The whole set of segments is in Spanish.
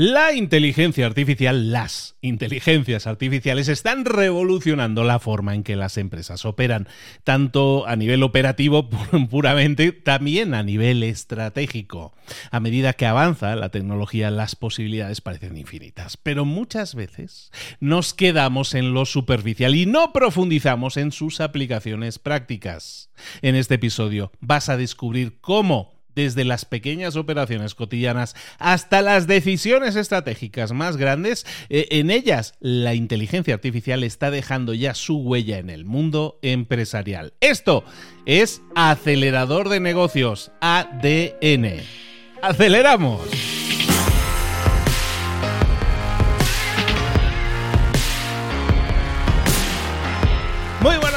La inteligencia artificial, las inteligencias artificiales están revolucionando la forma en que las empresas operan, tanto a nivel operativo puramente, también a nivel estratégico. A medida que avanza la tecnología, las posibilidades parecen infinitas, pero muchas veces nos quedamos en lo superficial y no profundizamos en sus aplicaciones prácticas. En este episodio vas a descubrir cómo desde las pequeñas operaciones cotidianas hasta las decisiones estratégicas más grandes, eh, en ellas la inteligencia artificial está dejando ya su huella en el mundo empresarial. Esto es acelerador de negocios, ADN. ¡Aceleramos!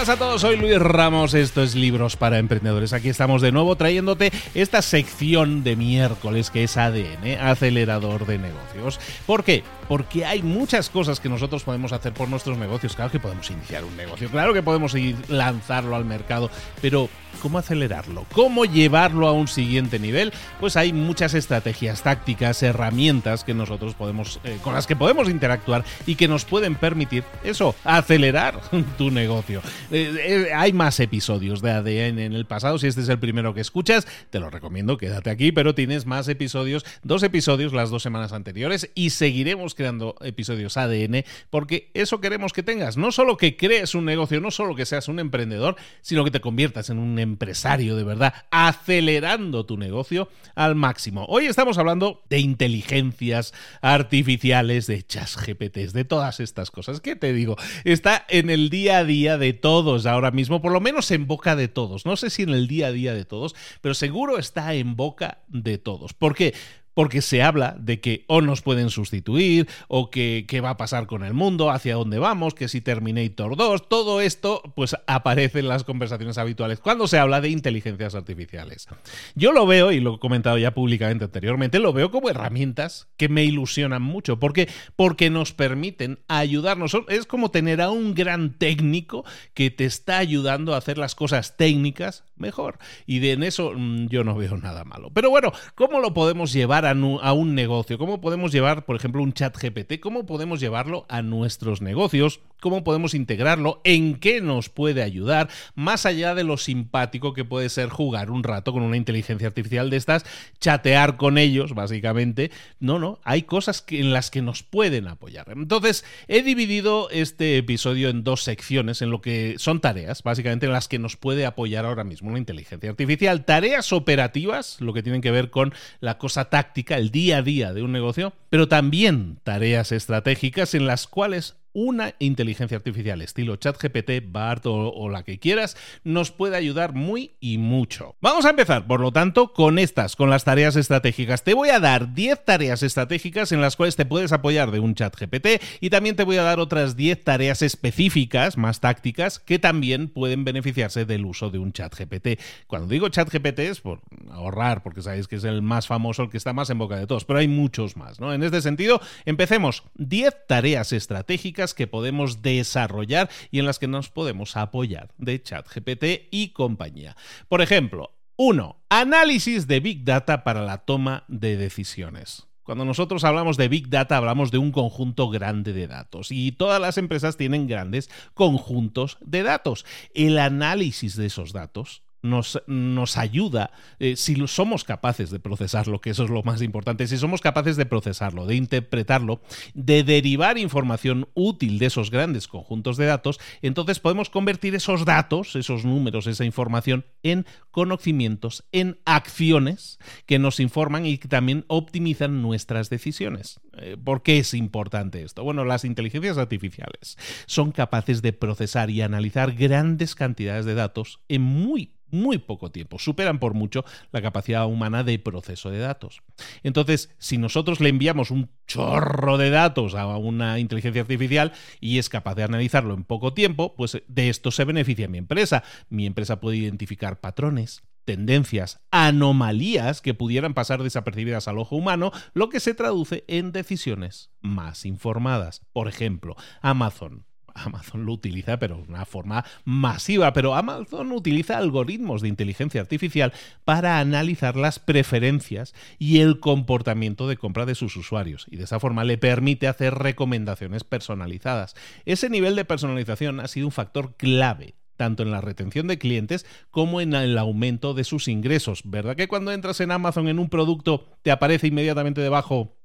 Buenas a todos, soy Luis Ramos, esto es Libros para Emprendedores. Aquí estamos de nuevo trayéndote esta sección de miércoles que es ADN, acelerador de negocios. ¿Por qué? Porque hay muchas cosas que nosotros podemos hacer por nuestros negocios. Claro que podemos iniciar un negocio, claro que podemos lanzarlo al mercado, pero ¿cómo acelerarlo? ¿Cómo llevarlo a un siguiente nivel? Pues hay muchas estrategias, tácticas, herramientas que nosotros podemos, eh, con las que podemos interactuar y que nos pueden permitir eso, acelerar tu negocio. Eh, eh, hay más episodios de ADN en el pasado. Si este es el primero que escuchas, te lo recomiendo, quédate aquí, pero tienes más episodios, dos episodios las dos semanas anteriores y seguiremos creando episodios ADN porque eso queremos que tengas. No solo que crees un negocio, no solo que seas un emprendedor, sino que te conviertas en un empresario de verdad, acelerando tu negocio al máximo. Hoy estamos hablando de inteligencias artificiales, de chas GPTs, de todas estas cosas. ¿Qué te digo? Está en el día a día de todos ahora mismo, por lo menos en boca de todos. No sé si en el día a día de todos, pero seguro está en boca de todos. ¿Por qué? Porque se habla de que o nos pueden sustituir, o que qué va a pasar con el mundo, hacia dónde vamos, que si Terminator 2, todo esto pues aparece en las conversaciones habituales cuando se habla de inteligencias artificiales. Yo lo veo, y lo he comentado ya públicamente anteriormente, lo veo como herramientas que me ilusionan mucho, porque, porque nos permiten ayudarnos. Es como tener a un gran técnico que te está ayudando a hacer las cosas técnicas mejor. Y de en eso mm, yo no veo nada malo. Pero bueno, ¿cómo lo podemos llevar a, un negocio? ¿Cómo podemos llevar, por ejemplo, un chat GPT? ¿Cómo podemos llevarlo a nuestros negocios? ¿Cómo podemos integrarlo? ¿En qué nos puede ayudar? Más allá de lo simpático que puede ser jugar un rato con una inteligencia artificial de estas, chatear con ellos, básicamente. No, no, hay cosas en las que nos pueden apoyar. Entonces, he dividido este episodio en dos secciones, en lo que son tareas, básicamente en las que nos puede apoyar ahora mismo la inteligencia artificial. Tareas operativas, lo que tienen que ver con la cosa táctica el día a día de un negocio, pero también tareas estratégicas en las cuales una inteligencia artificial estilo ChatGPT, BART o, la que quieras, nos puede ayudar muy y mucho. Vamos a empezar, por lo tanto, con estas, con las tareas estratégicas. Te voy a dar 10 tareas estratégicas en las cuales te puedes apoyar de un ChatGPT y también te voy a dar otras 10 tareas específicas, más tácticas, que también pueden beneficiarse del uso de un ChatGPT. Cuando digo ChatGPT es por ahorrar, porque sabéis que es el más famoso, el que está más en boca de todos, pero hay muchos más, ¿no? En este sentido, empecemos. 10 tareas estratégicas que podemos desarrollar y en las que nos podemos apoyar de ChatGPT y compañía. Por ejemplo, 1. Análisis de Big Data para la toma de decisiones. Cuando nosotros hablamos de Big Data hablamos de un conjunto grande de datos y todas las empresas tienen grandes conjuntos de datos. El análisis de esos datos nos, nos ayuda, eh, si somos capaces de procesarlo, que eso es lo más importante, si somos capaces de procesarlo, de interpretarlo, de derivar información útil de esos grandes conjuntos de datos, entonces podemos convertir esos datos, esos números, esa información en conocimientos, en acciones que nos informan y que también optimizan nuestras decisiones. Eh, ¿Por qué es importante esto? Bueno, las inteligencias artificiales son capaces de procesar y analizar grandes cantidades de datos en muy muy poco tiempo, superan por mucho la capacidad humana de proceso de datos. Entonces, si nosotros le enviamos un chorro de datos a una inteligencia artificial y es capaz de analizarlo en poco tiempo, pues de esto se beneficia mi empresa. Mi empresa puede identificar patrones, tendencias, anomalías que pudieran pasar desapercibidas al ojo humano, lo que se traduce en decisiones más informadas. Por ejemplo, Amazon Amazon lo utiliza, pero de una forma masiva. Pero Amazon utiliza algoritmos de inteligencia artificial para analizar las preferencias y el comportamiento de compra de sus usuarios. Y de esa forma le permite hacer recomendaciones personalizadas. Ese nivel de personalización ha sido un factor clave tanto en la retención de clientes como en el aumento de sus ingresos. ¿Verdad que cuando entras en Amazon en un producto te aparece inmediatamente debajo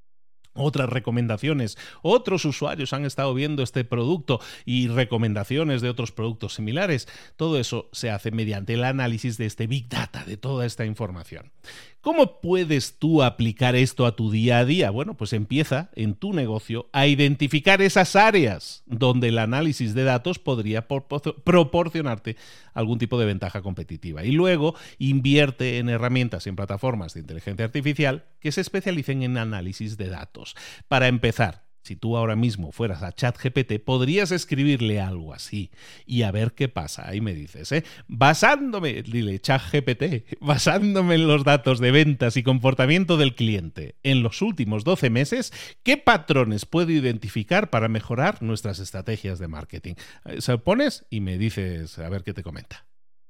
otras recomendaciones. Otros usuarios han estado viendo este producto y recomendaciones de otros productos similares. Todo eso se hace mediante el análisis de este Big Data, de toda esta información. ¿Cómo puedes tú aplicar esto a tu día a día? Bueno, pues empieza en tu negocio a identificar esas áreas donde el análisis de datos podría proporcionarte algún tipo de ventaja competitiva. Y luego invierte en herramientas y en plataformas de inteligencia artificial que se especialicen en análisis de datos. Para empezar, si tú ahora mismo fueras a ChatGPT, podrías escribirle algo así y a ver qué pasa. Ahí me dices, ¿eh? Basándome, dile ChatGPT, basándome en los datos de ventas y comportamiento del cliente en los últimos 12 meses, ¿qué patrones puedo identificar para mejorar nuestras estrategias de marketing? Eh, se pones y me dices a ver qué te comenta.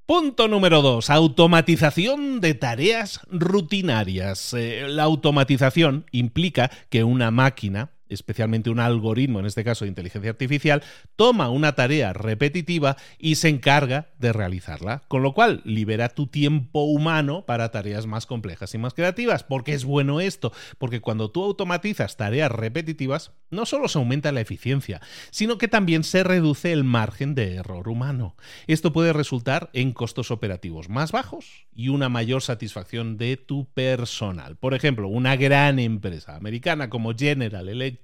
Punto número 2. Automatización de tareas rutinarias. Eh, la automatización implica que una máquina especialmente un algoritmo, en este caso de inteligencia artificial, toma una tarea repetitiva y se encarga de realizarla, con lo cual libera tu tiempo humano para tareas más complejas y más creativas. ¿Por qué es bueno esto? Porque cuando tú automatizas tareas repetitivas, no solo se aumenta la eficiencia, sino que también se reduce el margen de error humano. Esto puede resultar en costos operativos más bajos y una mayor satisfacción de tu personal. Por ejemplo, una gran empresa americana como General Electric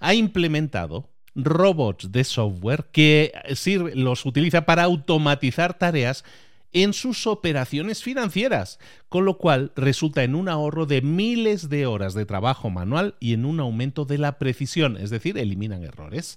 ha implementado robots de software que los utiliza para automatizar tareas en sus operaciones financieras, con lo cual resulta en un ahorro de miles de horas de trabajo manual y en un aumento de la precisión, es decir, eliminan errores.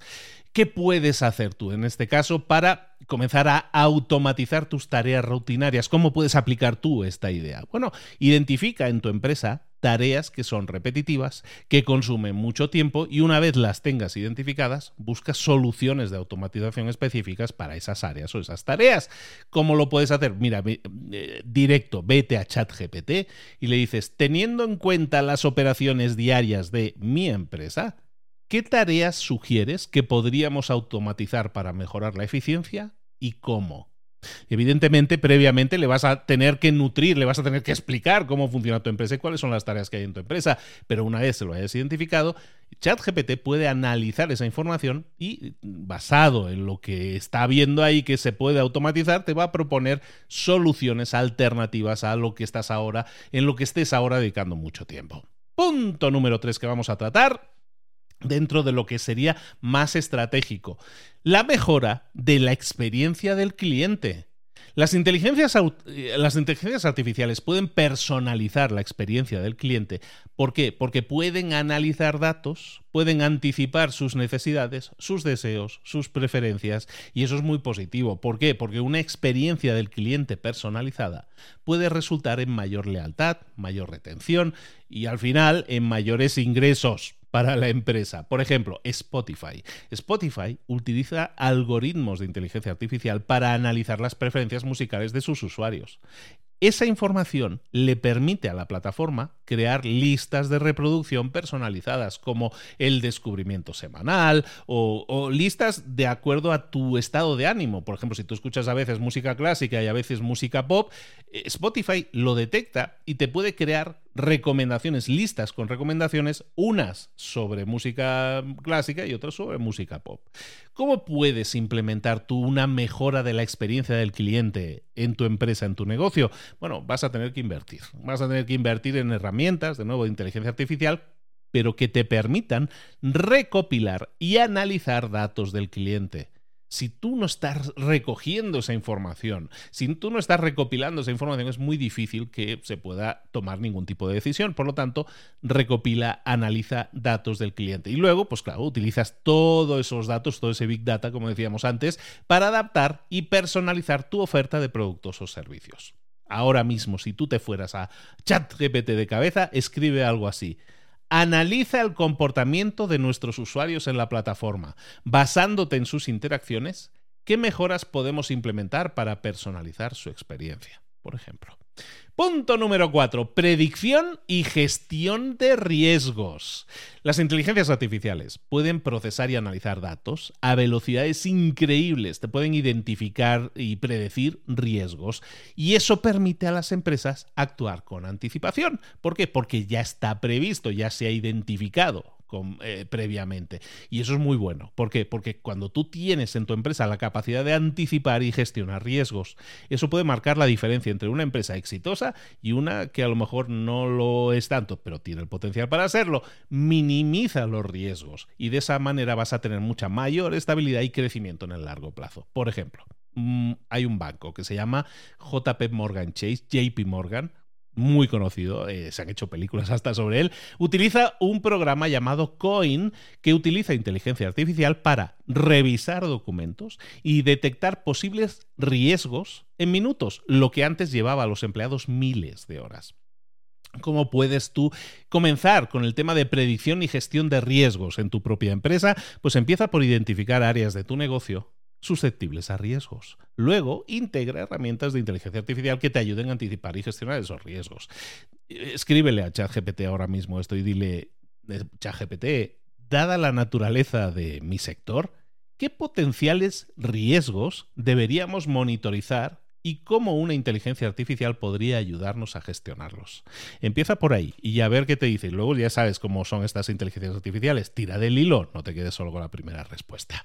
¿Qué puedes hacer tú en este caso para comenzar a automatizar tus tareas rutinarias? ¿Cómo puedes aplicar tú esta idea? Bueno, identifica en tu empresa tareas que son repetitivas, que consumen mucho tiempo y una vez las tengas identificadas, busca soluciones de automatización específicas para esas áreas o esas tareas. ¿Cómo lo puedes hacer? Mira, eh, directo, vete a ChatGPT y le dices, teniendo en cuenta las operaciones diarias de mi empresa, ¿qué tareas sugieres que podríamos automatizar para mejorar la eficiencia y cómo? Evidentemente, previamente le vas a tener que nutrir, le vas a tener que explicar cómo funciona tu empresa y cuáles son las tareas que hay en tu empresa. Pero una vez se lo hayas identificado, ChatGPT puede analizar esa información y, basado en lo que está viendo ahí que se puede automatizar, te va a proponer soluciones alternativas a lo que estás ahora, en lo que estés ahora dedicando mucho tiempo. Punto número 3 que vamos a tratar dentro de lo que sería más estratégico. La mejora de la experiencia del cliente. Las inteligencias, las inteligencias, artificiales pueden personalizar la experiencia del cliente. ¿Por qué? Porque pueden analizar datos, pueden anticipar sus necesidades, sus deseos, sus preferencias, y eso es muy positivo. ¿Por qué? Porque una experiencia del cliente personalizada puede resultar en mayor lealtad, mayor retención y al final en mayores ingresos para la empresa. Por ejemplo, Spotify. Spotify utiliza algoritmos de inteligencia artificial para analizar las preferencias musicales de sus usuarios. Esa información le permite a la plataforma crear listas de reproducción personalizadas como el descubrimiento semanal o, listas de acuerdo a tu estado de ánimo. Por ejemplo, si tú escuchas a veces música clásica y a veces música pop, eh, Spotify lo detecta y te puede crear recomendaciones, listas con recomendaciones, unas sobre música clásica y otras sobre música pop. ¿Cómo puedes implementar tú una mejora de la experiencia del cliente en tu empresa, en tu negocio? Bueno, vas a tener que invertir. Vas a tener que invertir en herramientas, de nuevo, de inteligencia artificial, pero que te permitan recopilar y analizar datos del cliente si tú no estás recogiendo esa información, si tú no estás recopilando esa información, es muy difícil que se pueda tomar ningún tipo de decisión. Por lo tanto, recopila, analiza datos del cliente. Y luego, pues claro, utilizas todos esos datos, todo ese big data, como decíamos antes, para adaptar y personalizar tu oferta de productos o servicios. Ahora mismo, si tú te fueras a ChatGPT de cabeza, escribe algo así Analiza el comportamiento de nuestros usuarios en la plataforma. Basándote en sus interacciones, ¿qué mejoras podemos implementar para personalizar su experiencia? Por ejemplo. Punto número 4. Predicción y gestión de riesgos. Las inteligencias artificiales pueden procesar y analizar datos a velocidades increíbles, te pueden identificar y predecir riesgos y eso permite a las empresas actuar con anticipación. ¿Por qué? Porque ya está previsto, ya se ha identificado eh, previamente. Y eso es muy bueno. ¿Por qué? Porque cuando tú tienes en tu empresa la capacidad de anticipar y gestionar riesgos, eso puede marcar la diferencia entre una empresa exitosa y una que a lo mejor no lo es tanto, pero tiene el potencial para hacerlo. Minimiza los riesgos y de esa manera vas a tener mucha mayor estabilidad y crecimiento en el largo plazo. Por ejemplo, mm, hay un banco que se llama JP Morgan Chase, JP Morgan, muy conocido, eh, se han hecho películas hasta sobre él, utiliza un programa llamado Coin que utiliza inteligencia artificial para revisar documentos y detectar posibles riesgos en minutos, lo que antes llevaba a los empleados miles de horas. ¿Cómo puedes tú comenzar con el tema de predicción y gestión de riesgos en tu propia empresa? Pues empieza por identificar áreas de tu negocio susceptibles a riesgos. Luego, integra herramientas de inteligencia artificial que te ayuden a anticipar y gestionar esos riesgos. Escríbele a ChatGPT ahora mismo esto y dile, eh, ChatGPT, dada la naturaleza de mi sector, ¿qué potenciales riesgos deberíamos monitorizar y cómo una inteligencia artificial podría ayudarnos a gestionarlos. Empieza por ahí y ya ver qué te dice. Luego ya sabes cómo son estas inteligencias artificiales. Tira del hilo, no te quedes solo con la primera respuesta.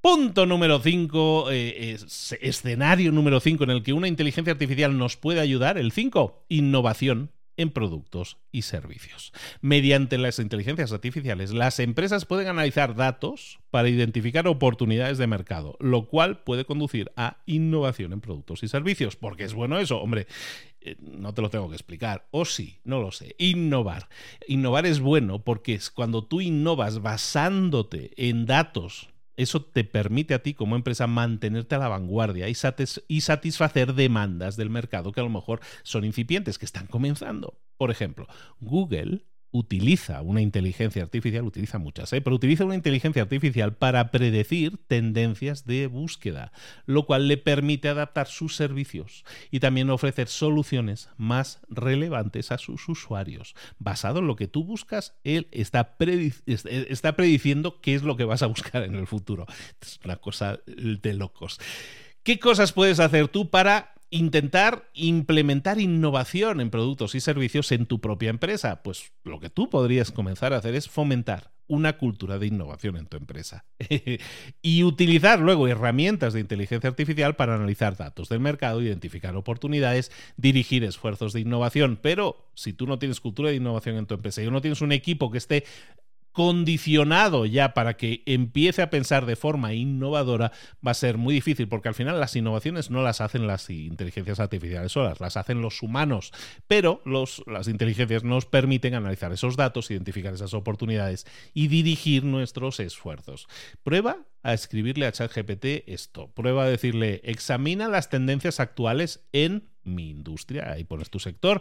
Punto número 5, eh, escenario número 5 en el que una inteligencia artificial nos puede ayudar. El 5, innovación en productos y servicios. Mediante las inteligencias artificiales, las empresas pueden analizar datos para identificar oportunidades de mercado, lo cual puede conducir a innovación en productos y servicios. ¿Por qué es bueno eso? Hombre, eh, no te lo tengo que explicar. O sí, no lo sé. Innovar. Innovar es bueno porque es cuando tú innovas basándote en datos eso te permite a ti como empresa mantenerte a la vanguardia y, satisfacer demandas del mercado que a lo mejor son incipientes, que están comenzando. Por ejemplo, Google utiliza una inteligencia artificial, utiliza muchas, ¿eh? pero utiliza una inteligencia artificial para predecir tendencias de búsqueda, lo cual le permite adaptar sus servicios y también ofrecer soluciones más relevantes a sus usuarios. Basado en lo que tú buscas, él está, está prediciendo qué es lo que vas a buscar en el futuro. Es una cosa de locos. ¿Qué cosas puedes hacer tú para intentar implementar innovación en productos y servicios en tu propia empresa. Pues lo que tú podrías comenzar a hacer es fomentar una cultura de innovación en tu empresa y utilizar luego herramientas de inteligencia artificial para analizar datos del mercado, identificar oportunidades, dirigir esfuerzos de innovación. Pero si tú no tienes cultura de innovación en tu empresa y no tienes un equipo que esté condicionado ya para que empiece a pensar de forma innovadora va a ser muy difícil porque al final las innovaciones no las hacen las inteligencias artificiales solas, las hacen los humanos, pero las inteligencias nos permiten analizar esos datos, identificar esas oportunidades y dirigir nuestros esfuerzos. Prueba a escribirle a ChatGPT esto, prueba a decirle examina las tendencias actuales en mi industria, ahí pones tu sector,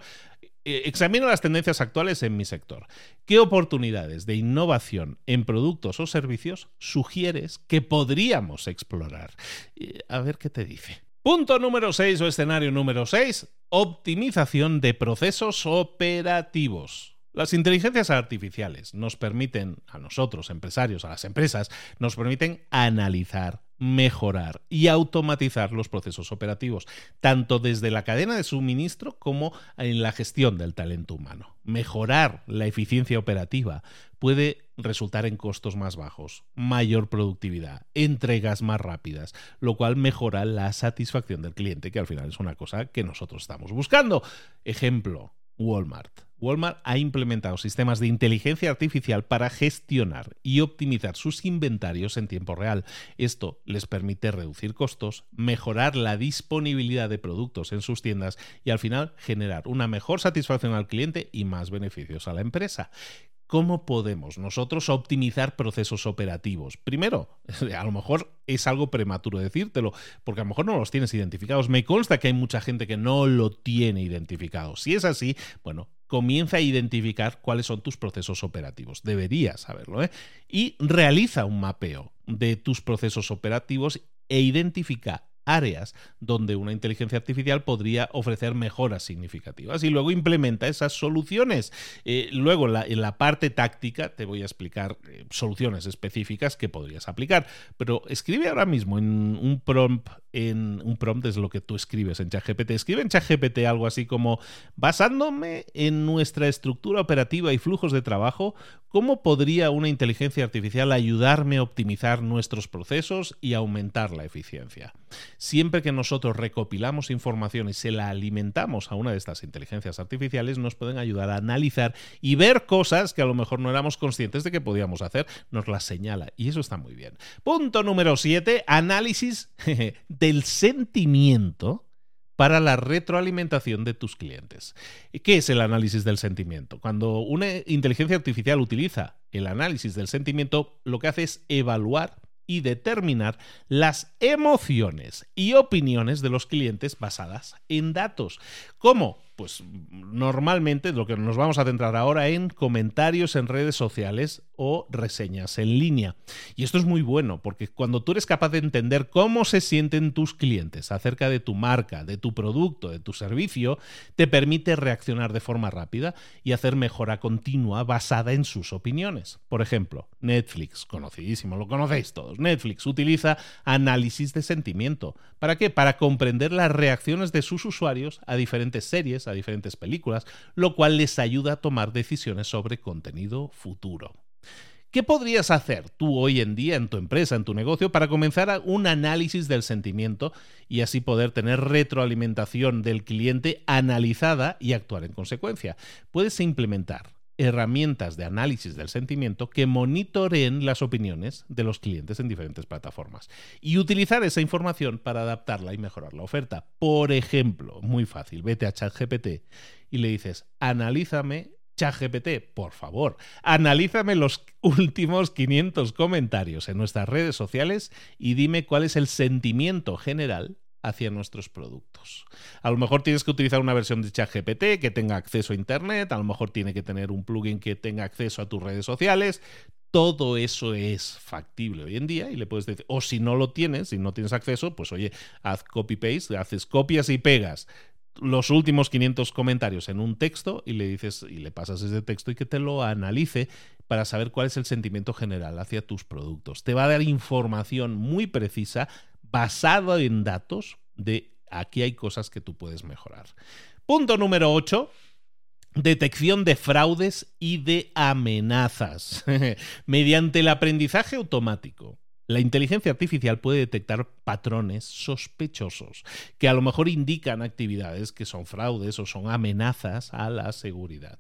examino las tendencias actuales en mi sector. ¿Qué oportunidades de innovación en productos o servicios sugieres que podríamos explorar? Eh, a ver qué te dice. Punto número 6 o escenario número 6, optimización de procesos operativos. Las inteligencias artificiales nos permiten, a nosotros, empresarios, a las empresas, nos permiten analizar mejorar y automatizar los procesos operativos, tanto desde la cadena de suministro como en la gestión del talento humano. Mejorar la eficiencia operativa puede resultar en costos más bajos, mayor productividad, entregas más rápidas, lo cual mejora la satisfacción del cliente, que al final es una cosa que nosotros estamos buscando. Ejemplo, Walmart. Walmart ha implementado sistemas de inteligencia artificial para gestionar y optimizar sus inventarios en tiempo real. Esto les permite reducir costos, mejorar la disponibilidad de productos en sus tiendas y al final generar una mejor satisfacción al cliente y más beneficios a la empresa. ¿Cómo podemos nosotros optimizar procesos operativos? Primero, a lo mejor es algo prematuro decírtelo, porque a lo mejor no los tienes identificados. Me consta que hay mucha gente que no lo tiene identificado. Si es así, bueno, comienza a identificar cuáles son tus procesos operativos. Deberías saberlo, ¿eh? Y realiza un mapeo de tus procesos operativos e identifica áreas donde una inteligencia artificial podría ofrecer mejoras significativas y luego implementa esas soluciones. Eh, luego, en la parte táctica, te voy a explicar eh, soluciones específicas que podrías aplicar, pero escribe ahora mismo en un prompt en un prompt es lo que tú escribes en ChatGPT. Escribe en ChatGPT algo así como, basándome en nuestra estructura operativa y flujos de trabajo, ¿cómo podría una inteligencia artificial ayudarme a optimizar nuestros procesos y aumentar la eficiencia? Siempre que nosotros recopilamos información y se la alimentamos a una de estas inteligencias artificiales, nos pueden ayudar a analizar y ver cosas que a lo mejor no éramos conscientes de que podíamos hacer. Nos las señala y eso está muy bien. Punto número 7, análisis del sentimiento para la retroalimentación de tus clientes. ¿Qué es el análisis del sentimiento? Cuando una inteligencia artificial utiliza el análisis del sentimiento, lo que hace es evaluar y determinar las emociones y opiniones de los clientes basadas en datos. Pues normalmente lo que nos vamos a centrar ahora en comentarios en redes sociales o reseñas en línea. Y esto es muy bueno porque cuando tú eres capaz de entender cómo se sienten tus clientes acerca de tu marca, de tu producto, de tu servicio, te permite reaccionar de forma rápida y hacer mejora continua basada en sus opiniones. Por ejemplo, Netflix, conocidísimo, lo conocéis todos. Netflix utiliza análisis de sentimiento. ¿Para qué? Para comprender las reacciones de sus usuarios a diferentes series, a diferentes películas, lo cual les ayuda a tomar decisiones sobre contenido futuro. ¿Qué podrías hacer tú hoy en día en tu empresa, en tu negocio, para comenzar un análisis del sentimiento y así poder tener retroalimentación del cliente analizada y actuar en consecuencia? Puedes implementar herramientas de análisis del sentimiento que monitoreen las opiniones de los clientes en diferentes plataformas y utilizar esa información para adaptarla y mejorar la oferta. Por ejemplo, muy fácil, vete a ChatGPT y le dices, analízame ChatGPT, por favor, analízame los últimos 500 comentarios en nuestras redes sociales y dime cuál es el sentimiento general hacia nuestros productos. A lo mejor tienes que utilizar una versión de ChatGPT que tenga acceso a Internet, a lo mejor tiene que tener un plugin que tenga acceso a tus redes sociales. Todo eso es factible hoy en día y le puedes decir, o si no lo tienes, si no tienes acceso, pues oye, haz copy-paste, haces copias y pegas los últimos 500 comentarios en un texto y le dices y le pasas ese texto y que te lo analice para saber cuál es el sentimiento general hacia tus productos. Te va a dar información muy precisa basado en datos de aquí hay cosas que tú puedes mejorar. Punto número 8. Detección de fraudes y de amenazas. Mediante el aprendizaje automático, la inteligencia artificial puede detectar patrones sospechosos que a lo mejor indican actividades que son fraudes o son amenazas a la seguridad.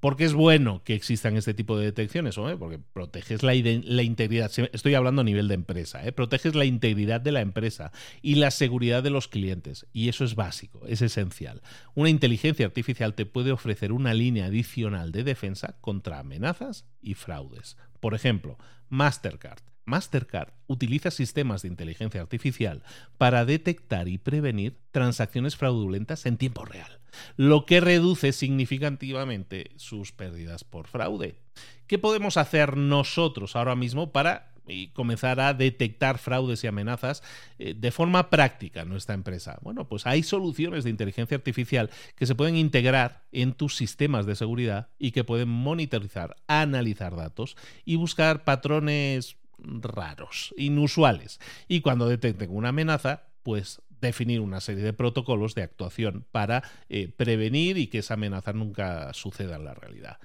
Porque es bueno que existan este tipo de detecciones, ¿eh? porque proteges la, integridad, estoy hablando a nivel de empresa, ¿eh? proteges la integridad de la empresa y la seguridad de los clientes. Y eso es básico, es esencial. Una inteligencia artificial te puede ofrecer una línea adicional de defensa contra amenazas y fraudes. Por ejemplo, Mastercard Mastercard utiliza sistemas de inteligencia artificial para detectar y prevenir transacciones fraudulentas en tiempo real, lo que reduce significativamente sus pérdidas por fraude. ¿Qué podemos hacer nosotros ahora mismo para comenzar a detectar fraudes y amenazas eh, de forma práctica en nuestra empresa? Bueno, pues hay soluciones de inteligencia artificial que se pueden integrar en tus sistemas de seguridad y que pueden monitorizar, analizar datos y buscar patrones raros, inusuales. Y cuando detecten una amenaza, pues definir una serie de protocolos de actuación para eh, prevenir y que esa amenaza nunca suceda en la realidad.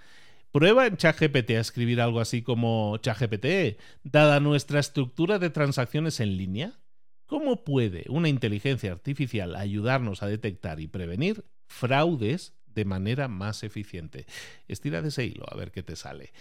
Prueba en ChatGPT a escribir algo así como ChatGPT, dada nuestra estructura de transacciones en línea, ¿cómo puede una inteligencia artificial ayudarnos a detectar y prevenir fraudes de manera más eficiente? Estira de ese hilo a ver qué te sale.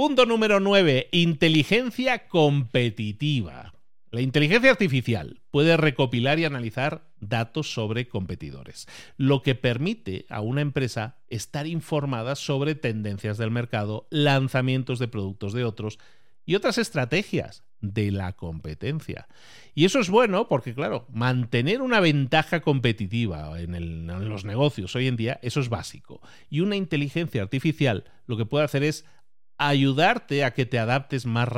Punto número 9. Inteligencia competitiva. La inteligencia artificial puede recopilar y analizar datos sobre competidores, lo que permite a una empresa estar informada sobre tendencias del mercado, lanzamientos de productos de otros y otras estrategias de la competencia. Y eso es bueno porque, claro, mantener una ventaja competitiva en, los negocios hoy en día, eso es básico. Y una inteligencia artificial lo que puede hacer es ayudarte a que te adaptes más,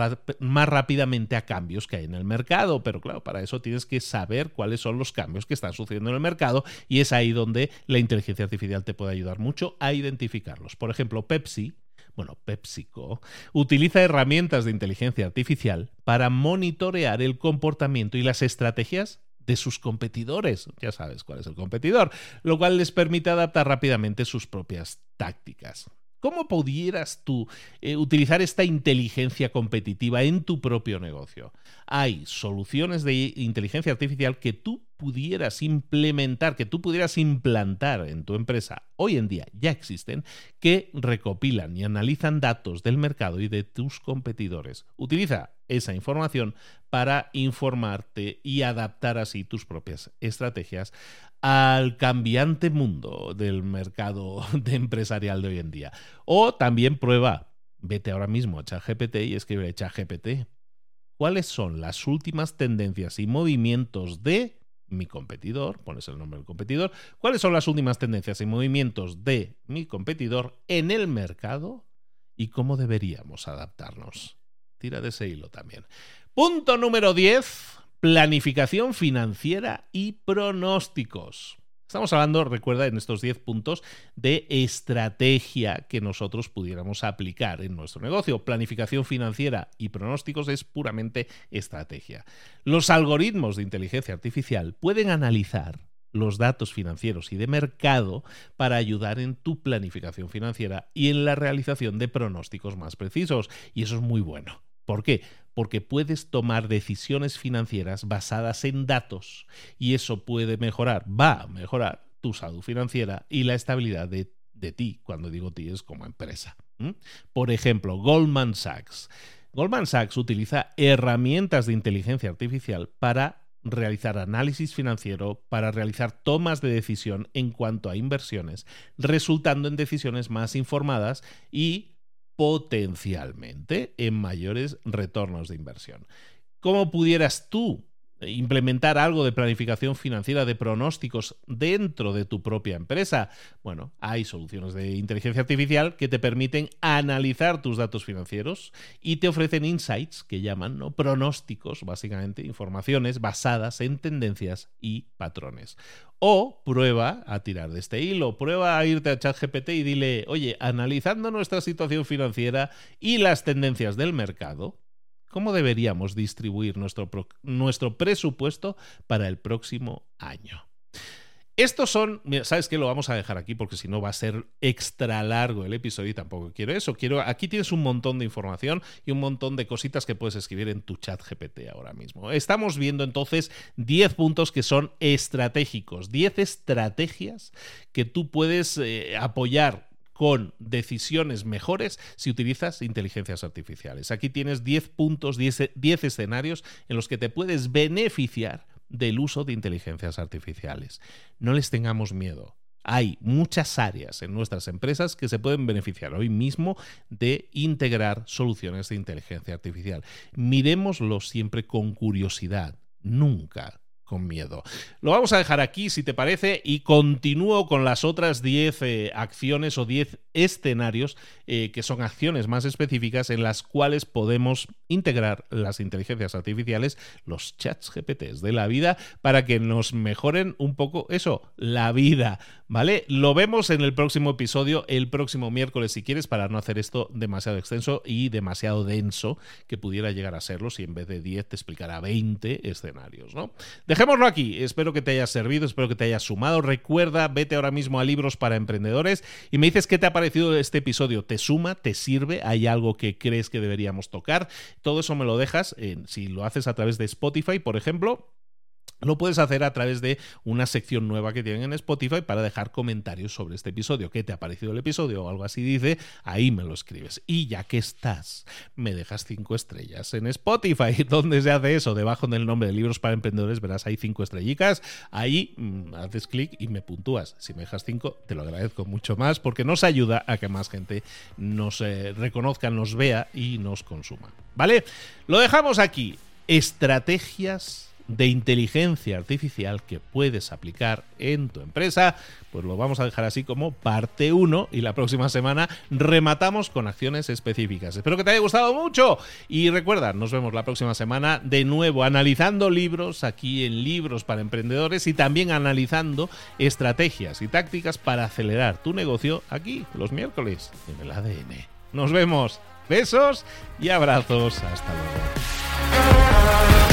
más, rápidamente a cambios que hay en el mercado. Pero claro, para eso tienes que saber cuáles son los cambios que están sucediendo en el mercado y es ahí donde la inteligencia artificial te puede ayudar mucho a identificarlos. Por ejemplo, Pepsi. Bueno, PepsiCo utiliza herramientas de inteligencia artificial para monitorear el comportamiento y las estrategias de sus competidores. Ya sabes cuál es el competidor, lo cual les permite adaptar rápidamente sus propias tácticas. ¿Cómo pudieras tú eh, utilizar esta inteligencia competitiva en tu propio negocio? Hay soluciones de inteligencia artificial que tú pudieras implementar, que tú pudieras implantar en tu empresa, hoy en día ya existen, que recopilan y analizan datos del mercado y de tus competidores. Utiliza esa información para informarte y adaptar así tus propias estrategias al cambiante mundo del mercado de empresarial de hoy en día. O también prueba, vete ahora mismo a ChatGPT y escribe ChatGPT. ¿Cuáles son las últimas tendencias y movimientos de mi competidor? Pones el nombre del competidor. ¿Cuáles son las últimas tendencias y movimientos de mi competidor en el mercado? ¿Y cómo deberíamos adaptarnos? Tira de ese hilo también. Punto número 10 planificación financiera y pronósticos. Estamos hablando, recuerda, en estos 10 puntos de estrategia que nosotros pudiéramos aplicar en nuestro negocio. Planificación financiera y pronósticos es puramente estrategia. Los algoritmos de inteligencia artificial pueden analizar los datos financieros y de mercado para ayudar en tu planificación financiera y en la realización de pronósticos más precisos. Y eso es muy bueno. ¿Por qué? Porque puedes tomar decisiones financieras basadas en datos y eso puede mejorar, va a mejorar tu salud financiera y la estabilidad de, ti. Cuando digo ti es como empresa. Por ejemplo, Goldman Sachs. Goldman Sachs utiliza herramientas de inteligencia artificial para realizar análisis financiero, para realizar tomas de decisión en cuanto a inversiones, resultando en decisiones más informadas y potencialmente en mayores retornos de inversión. ¿Cómo pudieras tú implementar algo de planificación financiera, de pronósticos dentro de tu propia empresa? Bueno, hay soluciones de inteligencia artificial que te permiten analizar tus datos financieros y te ofrecen insights que llaman ¿no? pronósticos, básicamente informaciones basadas en tendencias y patrones. O prueba a tirar de este hilo, prueba a irte a ChatGPT y dile, oye, analizando nuestra situación financiera y las tendencias del mercado, ¿cómo deberíamos distribuir nuestro, nuestro presupuesto para el próximo año? Estos son, sabes que lo vamos a dejar aquí porque si no va a ser extra largo el episodio y tampoco quiero eso. Quiero, aquí tienes un montón de información y un montón de cositas que puedes escribir en tu chat GPT ahora mismo. Estamos viendo entonces 10 puntos que son estratégicos, 10 estrategias que tú puedes eh, apoyar con decisiones mejores si utilizas inteligencias artificiales. Aquí tienes 10 puntos, 10 escenarios en los que te puedes beneficiar del uso de inteligencias artificiales. No les tengamos miedo. Hay muchas áreas en nuestras empresas que se pueden beneficiar hoy mismo de integrar soluciones de inteligencia artificial. Miremoslo siempre con curiosidad, nunca miedo. Lo vamos a dejar aquí, si te parece, y continúo con las otras 10 eh, acciones o 10 escenarios eh, que son acciones más específicas en las cuales podemos integrar las inteligencias artificiales, los chats GPTs de la vida, para que nos mejoren un poco eso, la vida, ¿vale? Lo vemos en el próximo episodio, el próximo miércoles, si quieres, para no hacer esto demasiado extenso y demasiado denso, que pudiera llegar a serlo si en vez de 10 te explicara 20 escenarios, ¿no? Dejémoslo aquí, espero que te haya servido, espero que te haya sumado. Recuerda, vete ahora mismo a Libros para Emprendedores y me dices qué te ha parecido este episodio. ¿Te suma? ¿Te sirve? ¿Hay algo que crees que deberíamos tocar? Todo eso me lo dejas, si lo haces a través de Spotify, por ejemplo lo puedes hacer a través de una sección nueva que tienen en Spotify para dejar comentarios sobre este episodio. ¿Qué te ha parecido el episodio o algo así dice? Ahí me lo escribes. Y ya que estás, me dejas cinco estrellas en Spotify. ¿Dónde se hace eso? Debajo del nombre de Libros para Emprendedores verás ahí cinco estrellitas. Ahí haces clic y me puntúas. Si me dejas cinco, te lo agradezco mucho más porque nos ayuda a que más gente nos eh, reconozca, nos vea y nos consuma. ¿Vale? Lo dejamos aquí. Estrategias de inteligencia artificial que puedes aplicar en tu empresa, pues lo vamos a dejar así como parte 1 y la próxima semana rematamos con acciones específicas. Espero que te haya gustado mucho y recuerda, nos vemos la próxima semana de nuevo analizando libros aquí en Libros para Emprendedores y también analizando estrategias y tácticas para acelerar tu negocio aquí los miércoles en el ADN. Nos vemos. Besos y abrazos. Hasta luego.